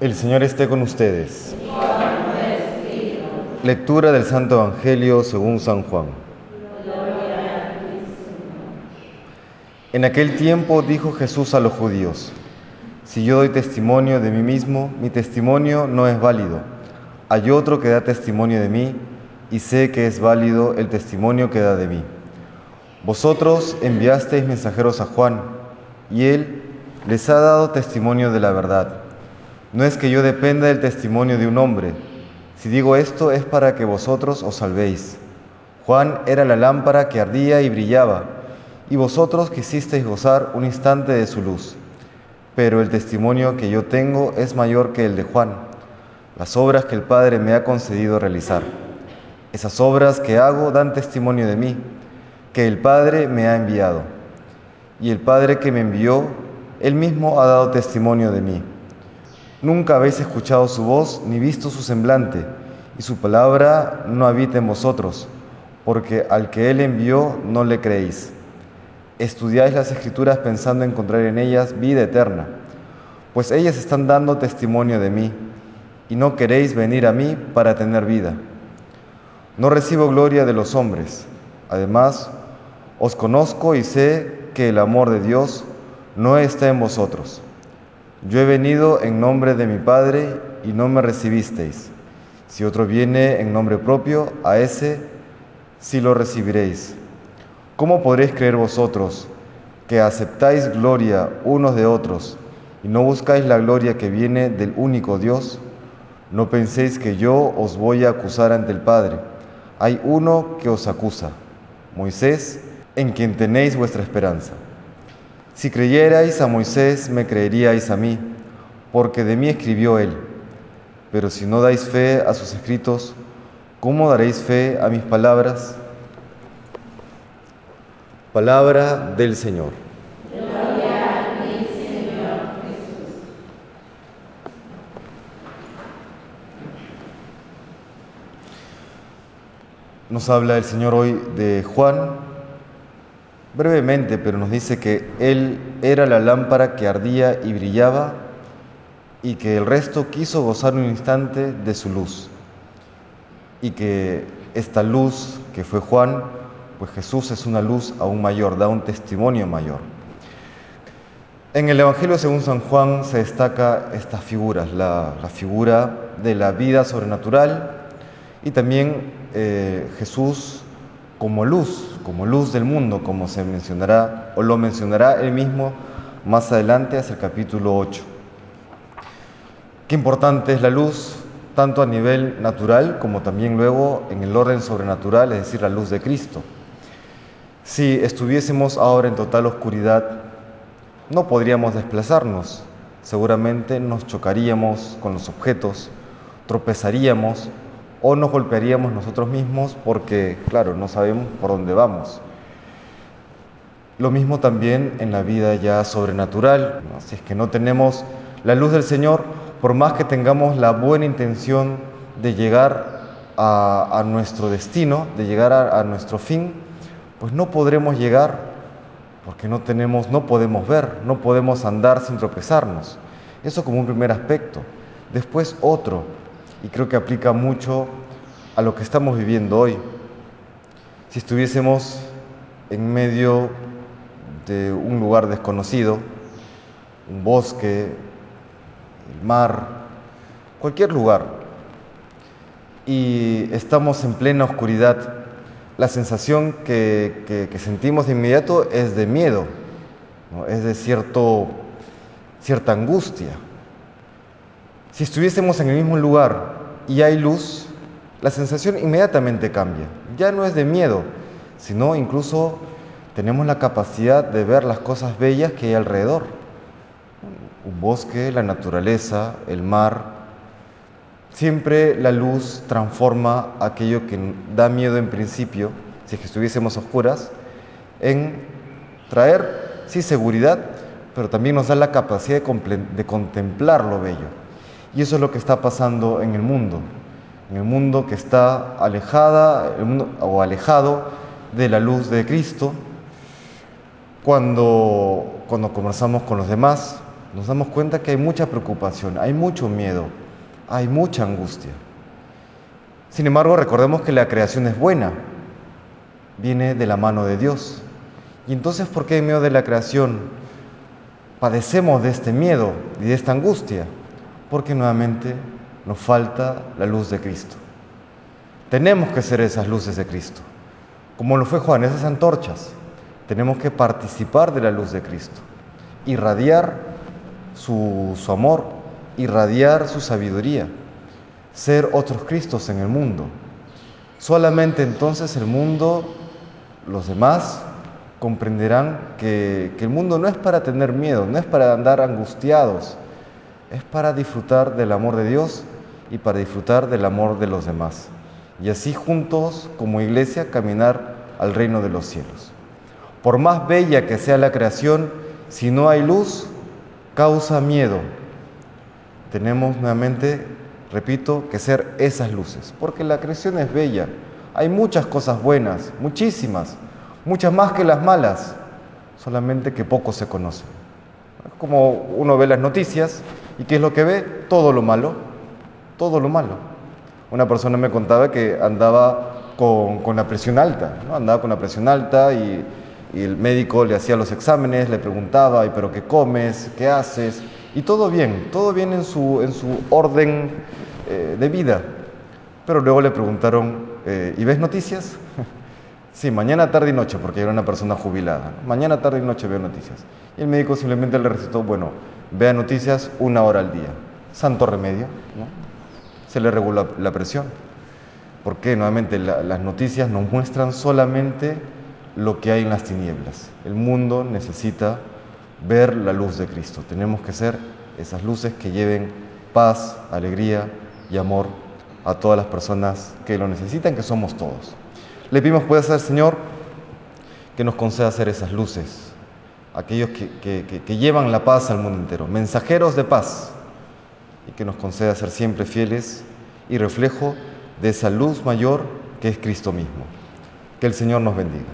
El Señor esté con ustedes. Lectura del Santo Evangelio según San Juan. En aquel tiempo dijo Jesús a los judíos, si yo doy testimonio de mí mismo, mi testimonio no es válido. Hay otro que da testimonio de mí y sé que es válido el testimonio que da de mí. Vosotros enviasteis mensajeros a Juan y él les ha dado testimonio de la verdad. No es que yo dependa del testimonio de un hombre. Si digo esto es para que vosotros os salvéis. Juan era la lámpara que ardía y brillaba, y vosotros quisisteis gozar un instante de su luz. Pero el testimonio que yo tengo es mayor que el de Juan, las obras que el Padre me ha concedido realizar. Esas obras que hago dan testimonio de mí, que el Padre me ha enviado. Y el Padre que me envió, él mismo ha dado testimonio de mí. Nunca habéis escuchado su voz ni visto su semblante, y su palabra no habita en vosotros, porque al que él envió no le creéis. Estudiáis las escrituras pensando encontrar en ellas vida eterna, pues ellas están dando testimonio de mí, y no queréis venir a mí para tener vida. No recibo gloria de los hombres. Además, os conozco y sé que el amor de Dios no está en vosotros. Yo he venido en nombre de mi Padre y no me recibisteis. Si otro viene en nombre propio, a ese sí lo recibiréis. ¿Cómo podréis creer vosotros que aceptáis gloria unos de otros y no buscáis la gloria que viene del único Dios? No penséis que yo os voy a acusar ante el Padre. Hay uno que os acusa, Moisés, en quien tenéis vuestra esperanza. Si creyerais a Moisés, me creeríais a mí, porque de mí escribió él. Pero si no dais fe a sus escritos, ¿cómo daréis fe a mis palabras? Palabra del Señor. Nos habla el Señor hoy de Juan, brevemente, pero nos dice que Él era la lámpara que ardía y brillaba y que el resto quiso gozar un instante de su luz. Y que esta luz que fue Juan, pues Jesús es una luz aún mayor, da un testimonio mayor. En el Evangelio según San Juan se destaca estas figuras, la, figura de la vida sobrenatural y también eh, Jesús como luz, como luz del mundo, como se mencionará o lo mencionará él mismo más adelante hacia el capítulo 8. Qué importante es la luz, tanto a nivel natural como también luego en el orden sobrenatural, es decir, la luz de Cristo. Si estuviésemos ahora en total oscuridad, no podríamos desplazarnos, seguramente nos chocaríamos con los objetos, tropezaríamos o nos golpearíamos nosotros mismos porque, claro, no sabemos por dónde vamos. Lo mismo también en la vida ya sobrenatural. ¿no? Si es que no tenemos la luz del Señor, por más que tengamos la buena intención de llegar a, nuestro destino, de llegar a, a, nuestro fin, pues no podremos llegar porque no tenemos, no podemos ver, no podemos andar sin tropezarnos. Eso como un primer aspecto. Después otro, y creo que aplica mucho a lo que estamos viviendo hoy. Si estuviésemos en medio de un lugar desconocido, un bosque, el mar, cualquier lugar, y estamos en plena oscuridad, la sensación que, sentimos de inmediato es de miedo, es de cierto, cierta angustia. Si estuviésemos en el mismo lugar y hay luz, la sensación inmediatamente cambia. Ya no es de miedo, sino incluso tenemos la capacidad de ver las cosas bellas que hay alrededor. Un bosque, la naturaleza, el mar. Siempre la luz transforma aquello que da miedo en principio, si es que estuviésemos oscuras, en traer, sí, seguridad, pero también nos da la capacidad de, de contemplar lo bello. Y eso es lo que está pasando en el mundo, en el mundo que está alejada o alejado de la luz de Cristo. Cuando, cuando conversamos con los demás, nos damos cuenta que hay mucha preocupación, hay mucho miedo, hay mucha angustia. Sin embargo, recordemos que la creación es buena, viene de la mano de Dios. Y entonces, ¿por qué en medio de la creación padecemos de este miedo y de esta angustia? Porque nuevamente nos falta la luz de Cristo. Tenemos que ser esas luces de Cristo, como lo fue Juan, esas antorchas. Tenemos que participar de la luz de Cristo, irradiar su, amor, irradiar su sabiduría, ser otros Cristos en el mundo. Solamente entonces el mundo, los demás, comprenderán que, el mundo no es para tener miedo, no es para andar angustiados, es para disfrutar del amor de Dios y para disfrutar del amor de los demás. Y así juntos, como iglesia, caminar al reino de los cielos. Por más bella que sea la creación, si no hay luz, causa miedo. Tenemos nuevamente, repito, que ser esas luces, porque la creación es bella. Hay muchas cosas buenas, muchísimas, muchas más que las malas, solamente que poco se conocen. Como uno ve las noticias y qué es lo que ve, todo lo malo, todo lo malo. Una persona me contaba que andaba con, con la presión alta, andaba con la presión alta y, y, el médico le hacía los exámenes, le preguntaba, ¿y pero qué comes? ¿Qué haces? Y todo bien, todo bien en su, en su orden eh, de vida. Pero luego le preguntaron, eh, ¿y ves noticias? Sí, mañana, tarde y noche, porque era una persona jubilada. Mañana, tarde y noche veo noticias. Y el médico simplemente le recetó, bueno, vea noticias una hora al día. Santo remedio, ¿no? se le regula la presión. Porque nuevamente la, las noticias nos muestran solamente lo que hay en las tinieblas. El mundo necesita ver la luz de Cristo. Tenemos que ser esas luces que lleven paz, alegría y amor a todas las personas que lo necesitan, que somos todos. Le pedimos pues al Señor que nos conceda ser esas luces, aquellos que, que, que, que llevan la paz al mundo entero, mensajeros de paz, y que nos conceda ser siempre fieles y reflejo de esa luz mayor que es Cristo mismo. Que el Señor nos bendiga.